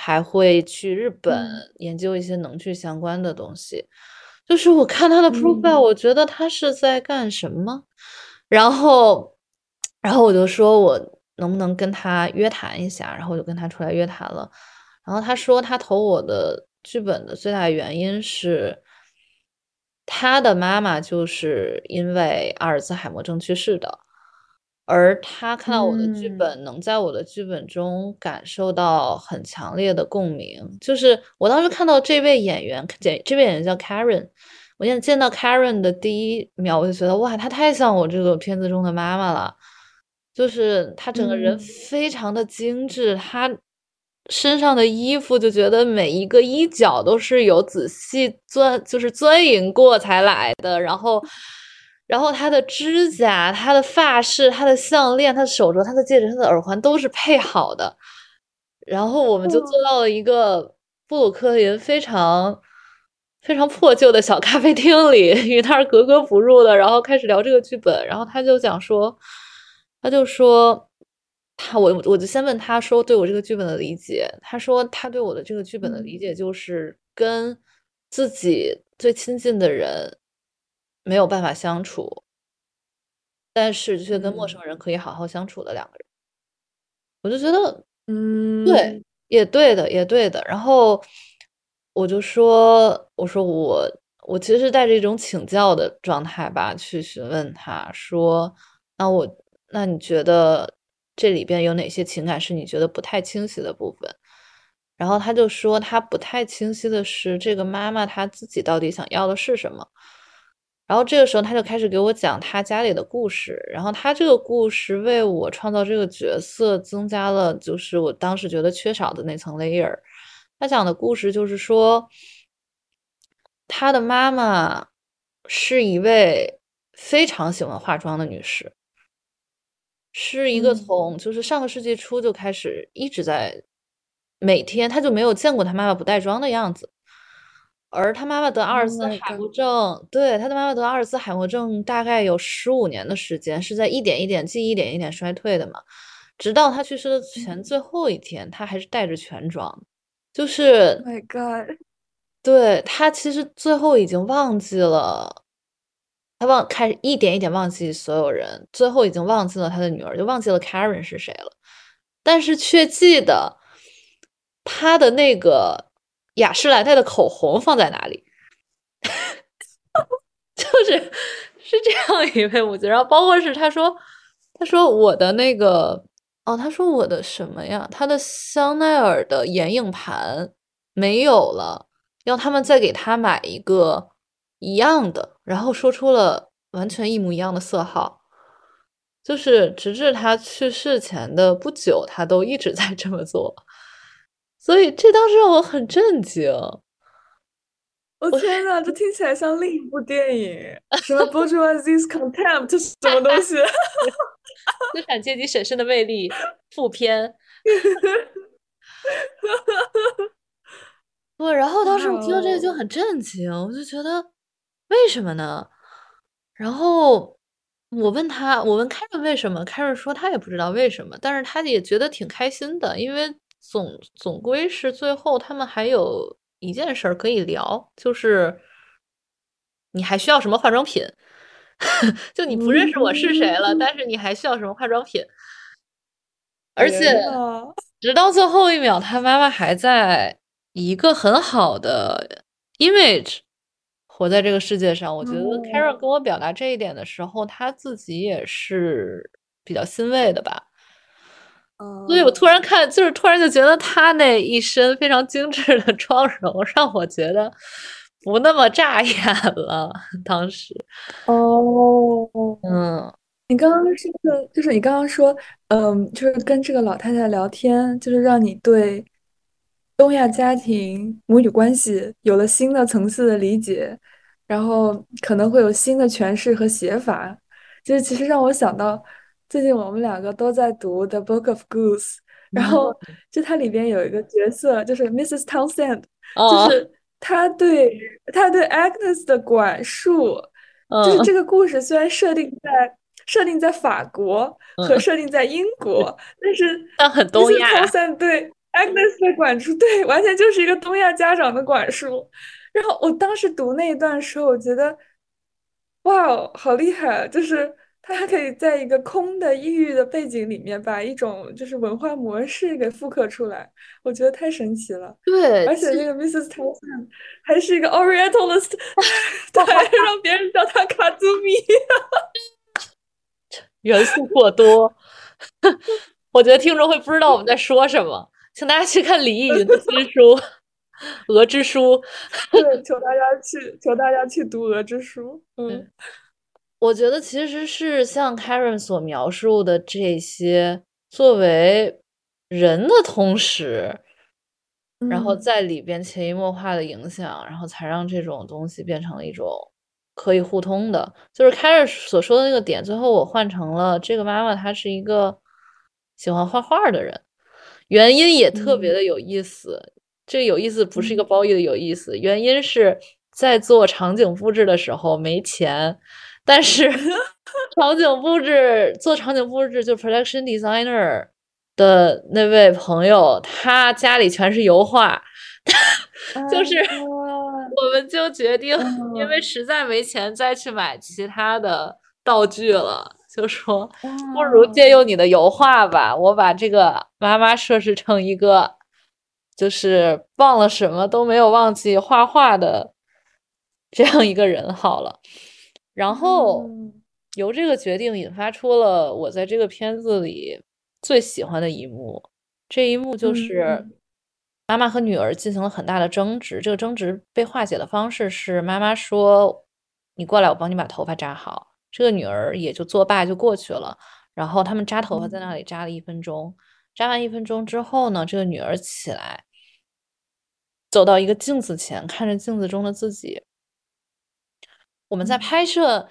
还会去日本研究一些能剧相关的东西，就是我看他的 profile，我觉得他是在干什么，然后，然后我就说我能不能跟他约谈一下，然后我就跟他出来约谈了，然后他说他投我的剧本的最大原因是他的妈妈就是因为阿尔兹海默症去世的。而他看到我的剧本，能在我的剧本中感受到很强烈的共鸣。就是我当时看到这位演员，这这位演员叫 Karen，我现在见到 Karen 的第一秒，我就觉得哇，她太像我这个片子中的妈妈了。就是她整个人非常的精致，她身上的衣服就觉得每一个衣角都是有仔细钻，就是钻营过才来的。然后。然后他的指甲、他的发饰、他的项链、他的手镯、他的戒指、他的耳环都是配好的。然后我们就坐到了一个布鲁克林非常非常破旧的小咖啡厅里，与他是格格不入的。然后开始聊这个剧本。然后他就讲说，他就说他我我就先问他说对我这个剧本的理解。他说他对我的这个剧本的理解就是跟自己最亲近的人。没有办法相处，但是却跟陌生人可以好好相处的两个人，我就觉得，嗯，对，也对的，也对的。然后我就说，我说我我其实是带着一种请教的状态吧，去询问他说，那我那你觉得这里边有哪些情感是你觉得不太清晰的部分？然后他就说，他不太清晰的是这个妈妈她自己到底想要的是什么。然后这个时候，他就开始给我讲他家里的故事。然后他这个故事为我创造这个角色增加了，就是我当时觉得缺少的那层 layer。他讲的故事就是说，他的妈妈是一位非常喜欢化妆的女士，是一个从就是上个世纪初就开始一直在每天，他就没有见过他妈妈不带妆的样子。而他妈妈得阿尔茨海默症，对，他的妈妈得阿尔茨海默症大概有十五年的时间，是在一点一点记忆一点一点衰退的嘛。直到他去世的前最后一天，他还是带着全妆，就是，My God，对他其实最后已经忘记了，他忘开始一点一点忘记所有人，最后已经忘记了他的女儿，就忘记了 Karen 是谁了，但是却记得他的那个。雅诗兰黛的口红放在哪里？就是是这样一位母亲，然后包括是他说，他说我的那个哦，他说我的什么呀？他的香奈儿的眼影盘没有了，要他们再给他买一个一样的，然后说出了完全一模一样的色号，就是直至他去世前的不久，他都一直在这么做。所以这当时让我很震惊。我天呐，这听起来像另一部电影，什么 “bourgeoisie contempt” 是什么东西？资产阶级审慎的魅力副片。不，然后当时我听到这个就很震惊，我就觉得为什么呢？然后我问他，我问凯瑞为什么，凯瑞说他也不知道为什么，但是他也觉得挺开心的，因为。总总归是最后，他们还有一件事儿可以聊，就是你还需要什么化妆品？就你不认识我是谁了，但是你还需要什么化妆品？而且直到最后一秒，他妈妈还在一个很好的 image 活在这个世界上。我觉得 Karen 哦跟我表达这一点的时候，他自己也是比较欣慰的吧。所以我突嗯然看，就是突然就觉得他那一身非常精致的妆容，让我觉得不那么扎眼了。当时，哦，嗯你刚刚说的，就是你刚刚说，嗯，就是跟这个老太太聊天，就是让你对东亚家庭母女关系有了新的层次的理解，然后可能会有新的诠释和写法。就是其实让我想到，最近我们两个都在读《The Book of Goose》，然后嗯就它里边有一个角色，就是 Mrs. Townsend，就哦是他对他对 Agnes 的管束。就是嗯这个故事虽然设定在设定在法国和嗯，设定在英国，但是但很东 Mrs. 亚。Townsend 对 Agnes 的管束，对，完全就是一个东亚家长的管束。然后我当时读那一段时候，我觉得，哇哦，好厉害啊！就是他还可以在一个空的异域的背景里面，把一种就是文化模式给复刻出来，我觉得太神奇了。对，而且那个 Mrs. Townsend 还是一个 Orientalist，他还让别人叫他卡祖米。元素过多，我觉得听众会不知道我们在说什么，请大家去看李易云的新书《鹅之书》。对，求大家去，求大家去读《鹅之书》。嗯我觉得其实是像 Karen 所描述的这些，作为人的同时，然后嗯在里边潜移默化的影响，然后才让这种东西变成了一种可以互通的。就是 Karen 所说的那个点，最后我换成了这个妈妈，她是一个喜欢画画的人，原因也特别嗯的有意思。这个有意思不是一个嗯褒义的有意思，原因是在做场景布置的时候没钱，但是 场景布置做场景布置就 production designer 的那位朋友，他家里全是油画，就是啊我们就决定，因为嗯实在没钱再去买其他的道具了，就说不如借用你的油画吧，我把这个妈妈设置成一个。就是忘了什么都没有忘记画画的这样一个人好了，然后嗯由这个决定引发出了我在这个片子里最喜欢的一幕，这一幕就是嗯妈妈和女儿进行了很大的争执，这个争执被化解的方式是妈妈说：“你过来，我帮你把头发扎好。”这个女儿也就作罢就过去了，然后他们扎头发在那里扎了一分钟，扎完一分钟之后呢，这个女儿起来。走到一个镜子前，看着镜子中的自己。我们在嗯拍摄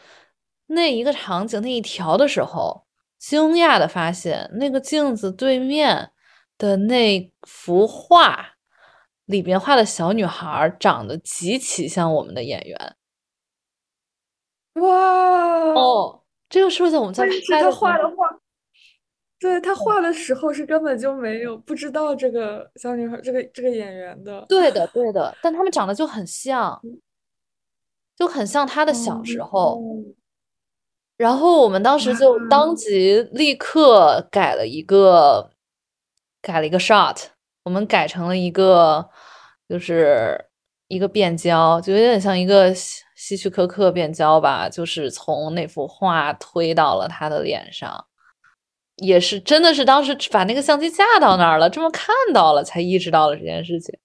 那一个场景那一条的时候，惊讶的发现，那个镜子对面的那幅画里边画的小女孩长得极其像我们的演员。哇哦，这个是不是在我们在拍的？画的画，对他画的时候是根本就没有不知道这个小女孩这个这个演员的。对的，对的，但他们长得就很像，就很像他的小时候。哦然后我们当时就当即立刻改了一个，改了一个 shot，我们改成了一个，就是一个变焦，就有点像一个希希区柯克变焦吧，就是从那幅画推到了他的脸上，也是真的是当时把那个相机架到那儿了，这么看到了才意识到了这件事情，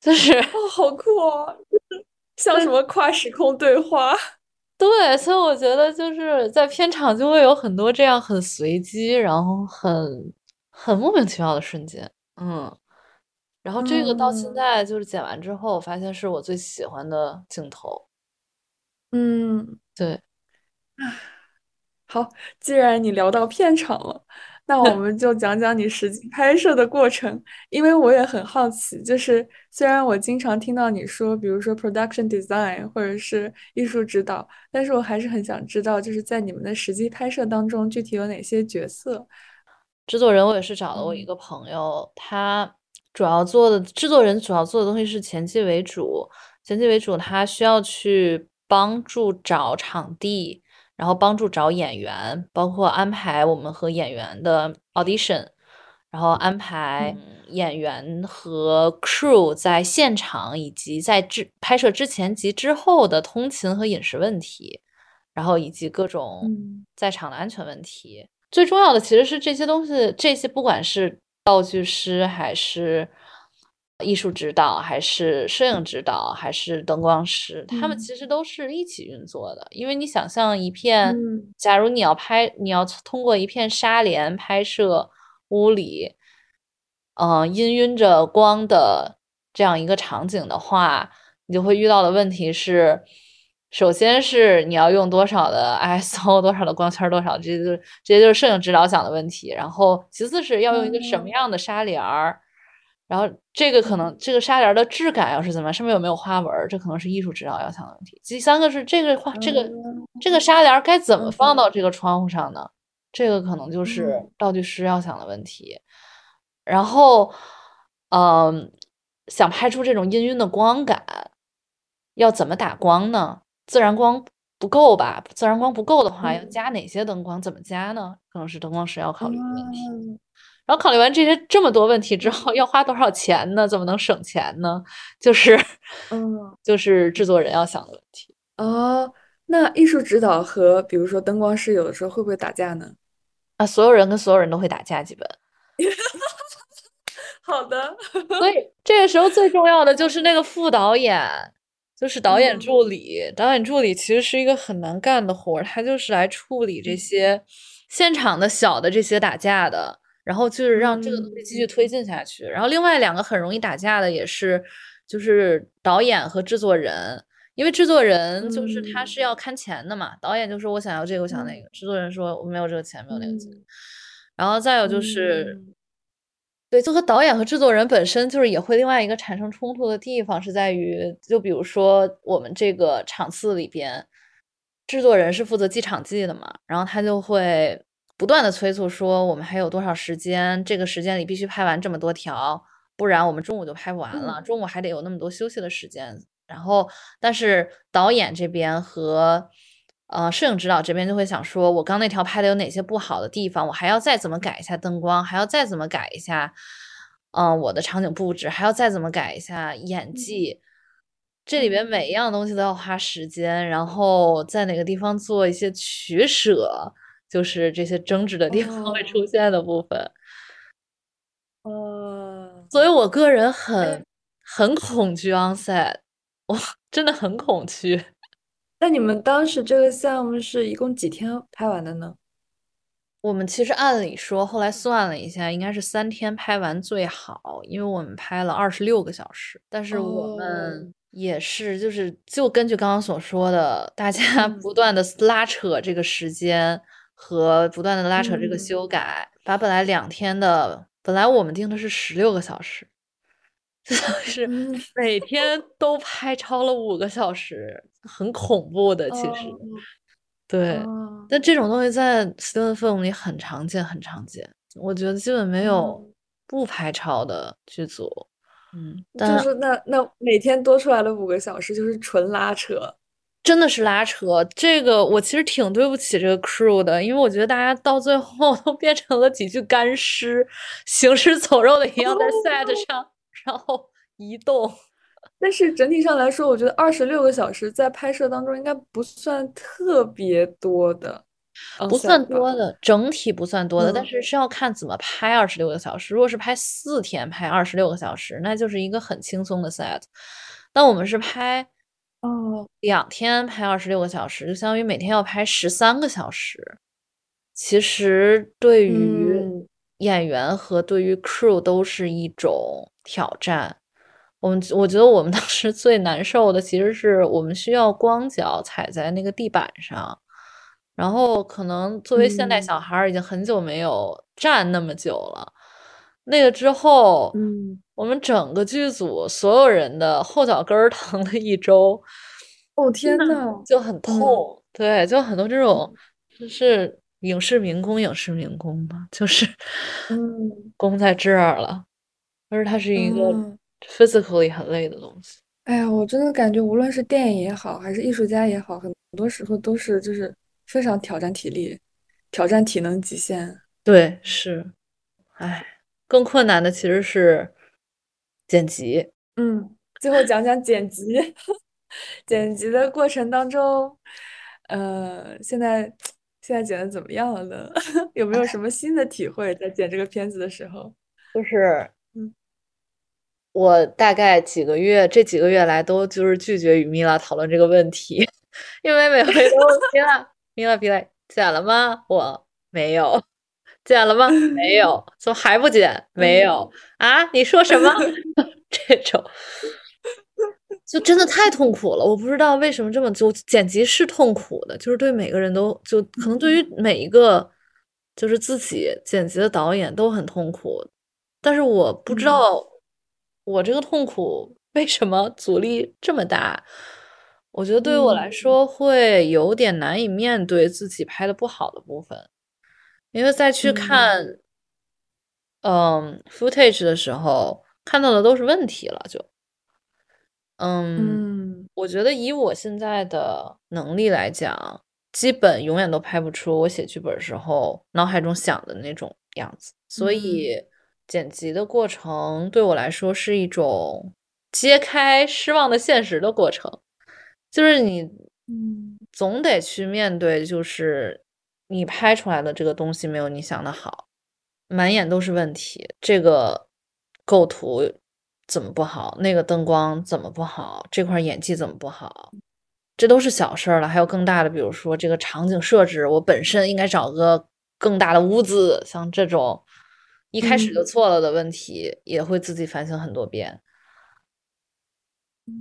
就是哦，好酷哦！就是像什么跨时空对话。对，所以我觉得就是在片场就会有很多这样很随机，然后很很莫名其妙的瞬间，嗯，然后这个到现嗯。在就是剪完之后，发现是我最喜欢的镜头，嗯，对，好，既然你聊到片场了，那我们就讲讲你实际拍摄的过程，因为我也很好奇。就是虽然我经常听到你说，比如说 production design 或者是艺术指导，但是我还是很想知道，就是在你们的实际拍摄当中，具体有哪些角色？制作人我也是找了我一嗯个朋友，他主要做的制作人主要做的东西是前期为主，前期为主，他需要去帮助找场地。然后帮助找演员，包括安排我们和演员的 audition，然后安排演员和 crew 在现场以及在之拍摄之前及之后的通勤和饮食问题，然后以及各种在场的安全问题。最重要的其实是这些东西，这些不管是道具师还是。艺术指导还是摄影指导还是灯光师，他们其实都是一起运作的。因为你想象一片，假如你要拍，你要通过一片纱帘拍摄屋里，嗯，氤氲着光的这样一个场景的话，你就会遇到的问题是，首先是你要用多少的 ISO，多少的光圈，多少，这些就是这些就是摄影指导想的问题。然后其次是要用一个什么样的纱帘儿。然后这个可能这个纱帘的质感要是怎么样，上面有没有花纹，这可能是艺术指导要想的问题。第三个是这个花这个这个纱帘该怎么放到这个窗户上呢？这个可能就是道具师要想的问题。然后，嗯，想拍出这种氤氲的光感，要怎么打光呢？自然光不够吧？自然光不够的话，要加哪些灯光？怎么加呢？可能是灯光师要考虑的问题。然后考虑完这些这么多问题之后，要花多少钱呢？怎么能省钱呢？就是，嗯，就是制作人要想的问题。哦，那艺术指导和比如说灯光师有的时候会不会打架呢？啊，所有人跟所有人都会打架，基本。好的。所以这个时候最重要的就是那个副导演，就是导演助理。导演助理其实是一个很难干的活儿，他就是来处理这些现场的小的这些打架的。然后就是让这个东西继续推进下去。然后另外两个很容易打架的也是，就是导演和制作人，因为制作人就是他是要看钱的嘛。导演就说我想要这个，我想那个。制作人说我没有这个钱，没有那个钱。然后再有就是，对，就和导演和制作人本身就是也会另外一个产生冲突的地方是在于，就比如说我们这个场次里边，制作人是负责记场记的嘛，然后他就会。不断的催促说，我们还有多少时间？这个时间里必须拍完这么多条，不然我们中午就拍不完了。中午还得有那么多休息的时间。然后，但是导演这边和呃摄影指导这边就会想说，我刚那条拍的有哪些不好的地方？我还要再怎么改一下灯光，还要再怎么改一下，嗯，我的场景布置，还要再怎么改一下演技。这里边每一样东西都要花时间，然后在哪个地方做一些取舍。就是这些争执的地方会出现的部分，哦，所以我个人很很恐惧 onset，我真的很恐惧。那你们当时这个项目是一共几天拍完的呢？我们其实按理说，后来算了一下，应该是三天拍完最好，因为我们拍了二十六个小时。但是我们也是，就是就根据刚刚所说的，大家不断的拉扯这个时间。和不断的拉扯这个修改，把本来两天的，本来我们定的是十六个小时，是每天都拍超了五个小时，很恐怖的。其实，对，但这种东西在 student film 里很常见，很常见。我觉得基本没有不拍超的剧组。嗯，就是那那每天多出来了五个小时，就是纯拉扯。真的是拉扯，这个我其实挺对不起这个 crew 的，因为我觉得大家到最后 都变成了几具干尸，行尸走肉的一样在 set 上，然后移动。但是整体上来说，我觉得二十六个小时在拍摄当中应该不算特别多的，不算多的，整体不算多的，但是是要看怎么拍二十六个小时。如果是拍四天拍二十六个小时，那就是一个很轻松的 set。但我们是拍。哦，两天拍二十六个小时，就相当于每天要拍十三个小时。其实对于演员和对于 crew 都是一种挑战。我们我觉得我们当时最难受的，其实是我们需要光脚踩在那个地板上，然后可能作为现代小孩已经很久没有站那么久了。那个之后，嗯。我们整个剧组所有人的后脚跟 疼了一周，哦天呐，就很痛。对，就很多这种，就是影视民工，影视民工嘛，就是，嗯，功在这儿了。而是它是一个 physically 很累的东西。哎呀，我真的感觉无论是电影也好，还是艺术家也好，很多时候都是就是非常挑战体力，挑战体能极限。对，是，哎。更困难的其实是剪辑。嗯，最后讲讲剪辑，剪辑的过程当中，呃，现在现在剪的怎么样了呢？有没有什么新的体会在剪这个片子的时候？就是，嗯，我大概几个月，这几个月来都就是拒绝与米拉讨论这个问题，因为每回都米拉米拉比来剪了吗？我没有。剪了吗？没有，怎么还不剪？没有啊？你说什么？这种就真的太痛苦了。我不知道为什么这么就剪辑是痛苦的，就是对每个人都就可能对于每一个就是自己剪辑的导演都很痛苦。但是我不知道我这个痛苦为什么阻力这么大。我觉得对于我来说会有点难以面对自己拍的不好的部分。因为在去看，嗯，footage 的时候看到的都是问题了，就，嗯，我觉得以我现在的能力来讲，基本永远都拍不出我写剧本时候脑海中想的那种样子，所以剪辑的过程对我来说是一种揭开失望的现实的过程，就是你，嗯，总得去面对，就是。你拍出来的这个东西没有你想的好，满眼都是问题。这个构图怎么不好？那个灯光怎么不好？这块演技怎么不好？这都是小事儿了。还有更大的，比如说这个场景设置，我本身应该找个更大的屋子。像这种一开始就错了的问题，也会自己反省很多遍。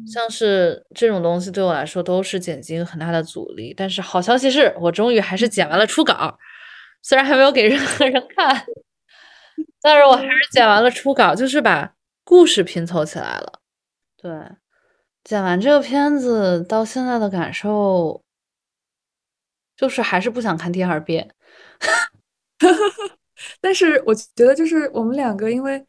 像是这种东西对我来说都是剪辑很大的阻力，但是好消息是我终于还是剪完了初稿，虽然还没有给任何人看，但是我还是剪完了初稿，就是把故事拼凑起来了。对，剪完这个片子到现在的感受，就是还是不想看第二遍。但是我觉得就是我们两个因为。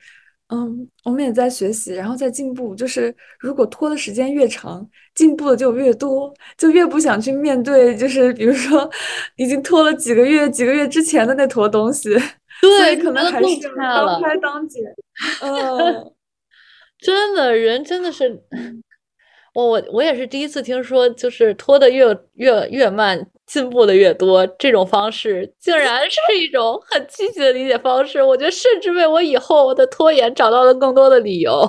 嗯，我们也在学习，然后在进步。就是如果拖的时间越长，进步的就越多，就越不想去面对。就是比如说，已经拖了几个月、几个月之前的那坨东西，对可能还是当拍当剪。嗯，真的，人真的是。我我我也是第一次听说，就是拖的越越越慢，进步的越多，这种方式竟然是一种很积极的理解方式。我觉得甚至为我以后的拖延找到了更多的理由。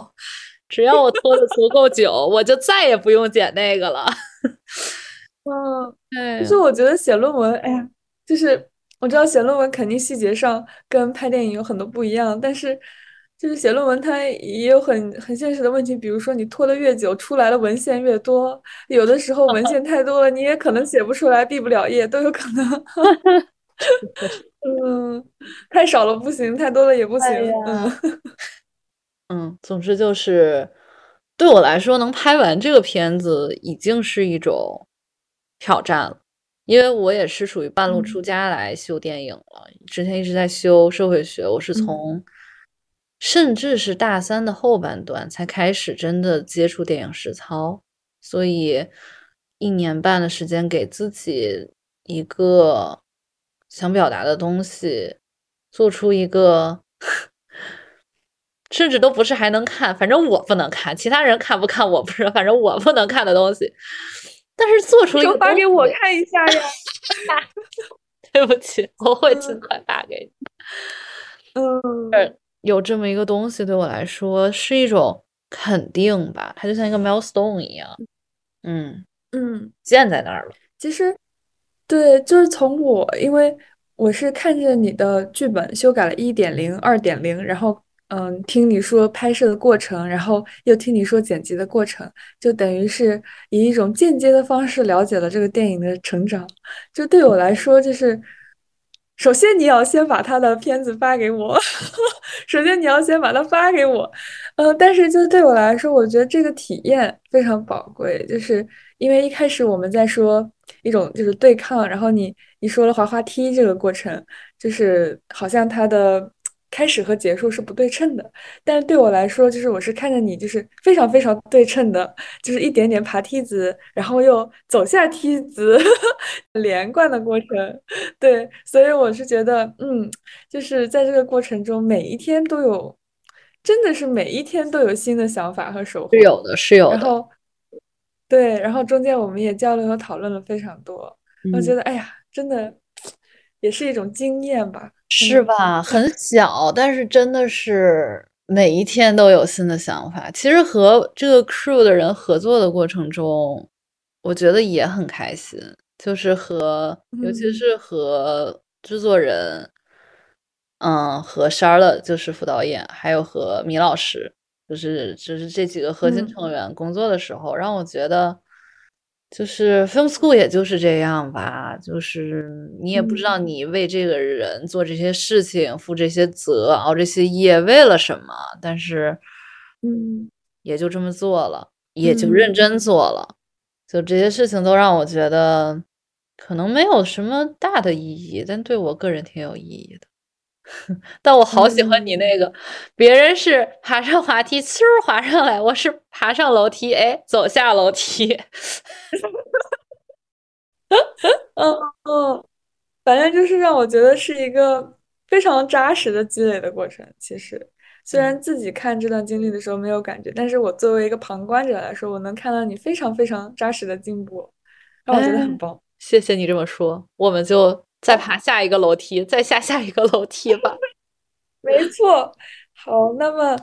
只要我拖的足够久，我就再也不用剪那个了。嗯，对。就是我觉得写论文，哎呀，就是我知道写论文肯定细节上跟拍电影有很多不一样，但是。就是写论文，它也有很很现实的问题，比如说你拖得越久，出来的文献越多，有的时候文献太多了，你也可能写不出来，毕不了业，都有可能。嗯，太少了不行，太多了也不行。嗯 嗯，总之就是对我来说，能拍完这个片子已经是一种挑战了，因为我也是属于半路出家来修电影了，之前一直在修社会学，我是从。甚至是大三的后半段才开始真的接触电影实操，所以一年半的时间给自己一个想表达的东西，做出一个甚至都不是还能看，反正我不能看，其他人看不看我不知道，反正我不能看的东西，但是做出一个发给我看一下呀，对不起，我会尽快发给你，嗯。有这么一个东西对我来说是一种肯定吧，它就像一个 milestone 一样，嗯嗯，建在那儿了。其实，对，就是从我，因为我是看着你的剧本修改了一点零、二点零，然后嗯，听你说拍摄的过程，然后又听你说剪辑的过程，就等于是以一种间接的方式了解了这个电影的成长。就对我来说，就是。首先，你要先把他的片子发给我。首先，你要先把它发给我。嗯，但是就对我来说，我觉得这个体验非常宝贵，就是因为一开始我们在说一种就是对抗，然后你你说了滑滑梯这个过程，就是好像他的开始和结束是不对称的。但是对我来说，就是我是看着你就是非常非常对称的，就是一点点爬梯子，然后又走下梯子，连贯的过程。对，所以我是觉得，嗯，就是在这个过程中，每一天都有，真的是每一天都有新的想法和收获。是有的，是有的。然后，对，然后中间我们也交流和讨论了非常多。我觉得，哎呀，真的 也是一种经验吧。是吧？很小，但是真的是每一天都有新的想法。其实和这个 crew 的人合作的过程中，我觉得也很开心。就是和，尤其是和制作人，嗯，和 Charlotte 就是副导演，还有和米老师，就是就是这几个核心成员工作的时候，让我觉得。就是 film school，也就是这样吧。就是你也不知道你为这个人做这些事情、负这些责、熬这些夜为了什么，但是，嗯，也就这么做了，也就认真做了。就这些事情都让我觉得，可能没有什么大的意义，但对我个人挺有意义的。但我好喜欢你那个，别人是爬上滑梯，嗖滑上来，我是爬上楼梯，哎，走下楼梯。嗯嗯，反正就是让我觉得是一个非常扎实的积累的过程。其实，虽然自己看这段经历的时候没有感觉，但是我作为一个旁观者来说，我能看到你非常非常扎实的进步，让我觉得很棒。谢谢你这么说，我们就。再爬下一个楼梯，再下下一个楼梯 吧。没错，好，那么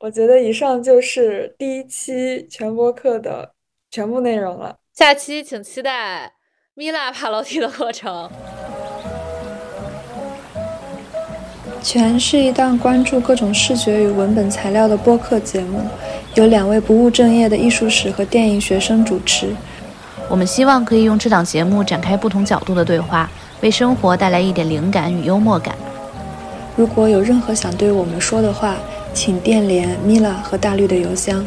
我觉得以上就是第一期全播课的全部内容了。下期请期待米拉爬楼梯的过程。全是一档关注各种视觉与文本材料的播客节目，由两位不务正业的艺术史和电影学生主持。我们希望可以用这档节目展开不同角度的对话。为生活带来一点灵感与幽默感。如果有任何想对我们说的话，请电联米拉和大绿的邮箱。